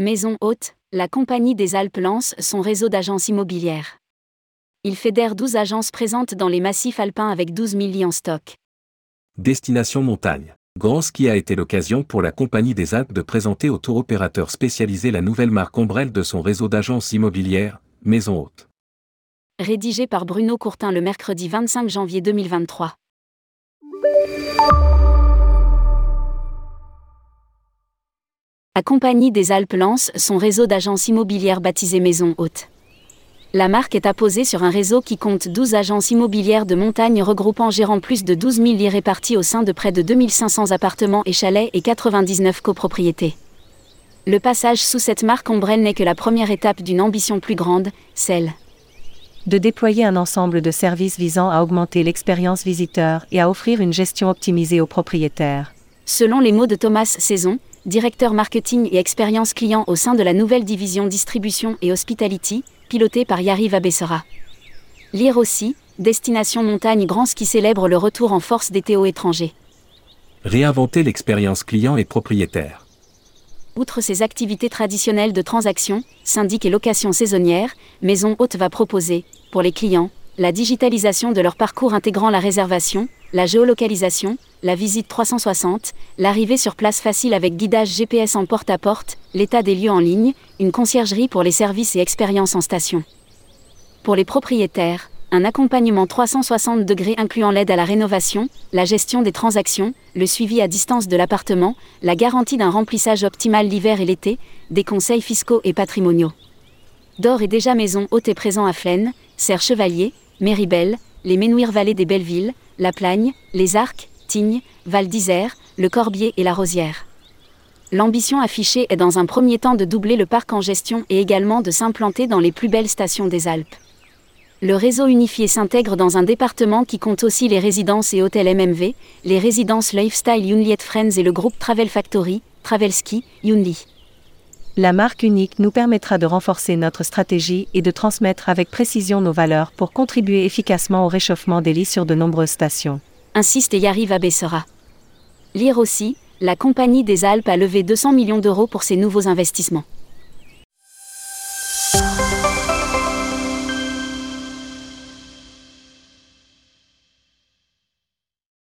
Maison Haute, la Compagnie des Alpes lance son réseau d'agences immobilières. Il fédère 12 agences présentes dans les massifs alpins avec 12 000 lits en stock. Destination montagne. Grand Ski a été l'occasion pour la Compagnie des Alpes de présenter au tour opérateur spécialisé la nouvelle marque ombrelle de son réseau d'agences immobilières, Maison Haute. Rédigé par Bruno Courtin le mercredi 25 janvier 2023. La Compagnie des Alpes lance son réseau d'agences immobilières baptisé Maison Haute. La marque est apposée sur un réseau qui compte 12 agences immobilières de montagne regroupant gérant plus de 12 000 lits répartis au sein de près de 2500 appartements et chalets et 99 copropriétés. Le passage sous cette marque ombrelle n'est que la première étape d'une ambition plus grande, celle de déployer un ensemble de services visant à augmenter l'expérience visiteur et à offrir une gestion optimisée aux propriétaires. Selon les mots de Thomas Saison, directeur marketing et expérience client au sein de la nouvelle division distribution et hospitality, pilotée par Yariv Abessera. Lire aussi, Destination Montagne Grand qui célèbre le retour en force des Théo étrangers. Réinventer l'expérience client et propriétaire. Outre ses activités traditionnelles de transaction, syndic et location saisonnière, Maison Haute va proposer, pour les clients, la digitalisation de leur parcours intégrant la réservation, la géolocalisation, la visite 360, l'arrivée sur place facile avec guidage GPS en porte-à-porte, l'état des lieux en ligne, une conciergerie pour les services et expériences en station. Pour les propriétaires, un accompagnement 360 degrés incluant l'aide à la rénovation, la gestion des transactions, le suivi à distance de l'appartement, la garantie d'un remplissage optimal l'hiver et l'été, des conseils fiscaux et patrimoniaux. D'or et déjà maison haute et présent à Flaine, Serre Chevalier, Méribel, les Ménouires-Vallées des Bellevilles, La Plagne, Les Arcs, Tignes, Val d'Isère, Le Corbier et La Rosière. L'ambition affichée est dans un premier temps de doubler le parc en gestion et également de s'implanter dans les plus belles stations des Alpes. Le réseau unifié s'intègre dans un département qui compte aussi les résidences et hôtels MMV, les résidences Lifestyle Yunliet Friends et le groupe Travel Factory, Travelski, Yunli. La marque unique nous permettra de renforcer notre stratégie et de transmettre avec précision nos valeurs pour contribuer efficacement au réchauffement des lits sur de nombreuses stations. Insiste et y arrive à Bessera. Lire aussi, la Compagnie des Alpes a levé 200 millions d'euros pour ses nouveaux investissements.